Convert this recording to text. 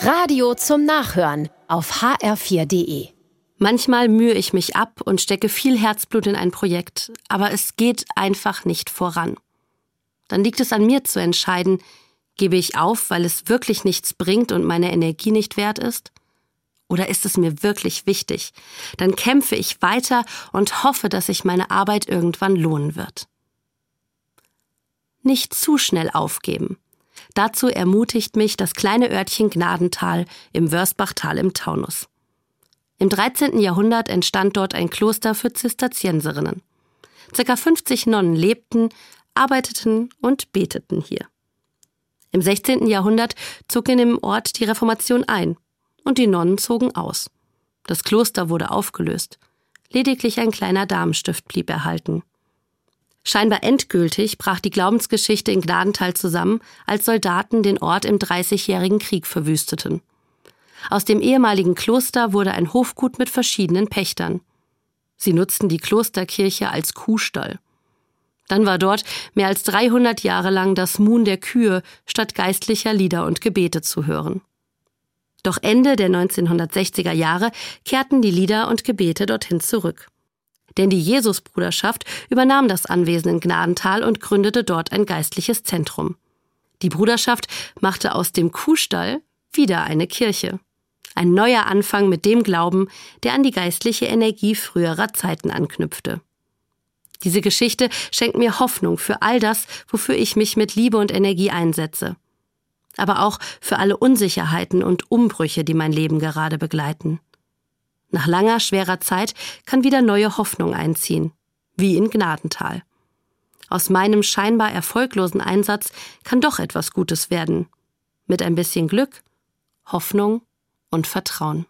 Radio zum Nachhören auf hr4.de. Manchmal mühe ich mich ab und stecke viel Herzblut in ein Projekt, aber es geht einfach nicht voran. Dann liegt es an mir zu entscheiden, gebe ich auf, weil es wirklich nichts bringt und meine Energie nicht wert ist? Oder ist es mir wirklich wichtig? Dann kämpfe ich weiter und hoffe, dass sich meine Arbeit irgendwann lohnen wird. Nicht zu schnell aufgeben. Dazu ermutigt mich das kleine Örtchen Gnadental im Wörsbachtal im Taunus. Im 13. Jahrhundert entstand dort ein Kloster für Zisterzienserinnen. Circa 50 Nonnen lebten, arbeiteten und beteten hier. Im 16. Jahrhundert zog in dem Ort die Reformation ein und die Nonnen zogen aus. Das Kloster wurde aufgelöst. Lediglich ein kleiner Damenstift blieb erhalten. Scheinbar endgültig brach die Glaubensgeschichte in Gnadental zusammen, als Soldaten den Ort im Dreißigjährigen Krieg verwüsteten. Aus dem ehemaligen Kloster wurde ein Hofgut mit verschiedenen Pächtern. Sie nutzten die Klosterkirche als Kuhstall. Dann war dort mehr als 300 Jahre lang das Muhn der Kühe statt geistlicher Lieder und Gebete zu hören. Doch Ende der 1960er Jahre kehrten die Lieder und Gebete dorthin zurück denn die Jesusbruderschaft übernahm das Anwesen in Gnadental und gründete dort ein geistliches Zentrum. Die Bruderschaft machte aus dem Kuhstall wieder eine Kirche. Ein neuer Anfang mit dem Glauben, der an die geistliche Energie früherer Zeiten anknüpfte. Diese Geschichte schenkt mir Hoffnung für all das, wofür ich mich mit Liebe und Energie einsetze. Aber auch für alle Unsicherheiten und Umbrüche, die mein Leben gerade begleiten. Nach langer, schwerer Zeit kann wieder neue Hoffnung einziehen, wie in Gnadental. Aus meinem scheinbar erfolglosen Einsatz kann doch etwas Gutes werden. Mit ein bisschen Glück, Hoffnung und Vertrauen.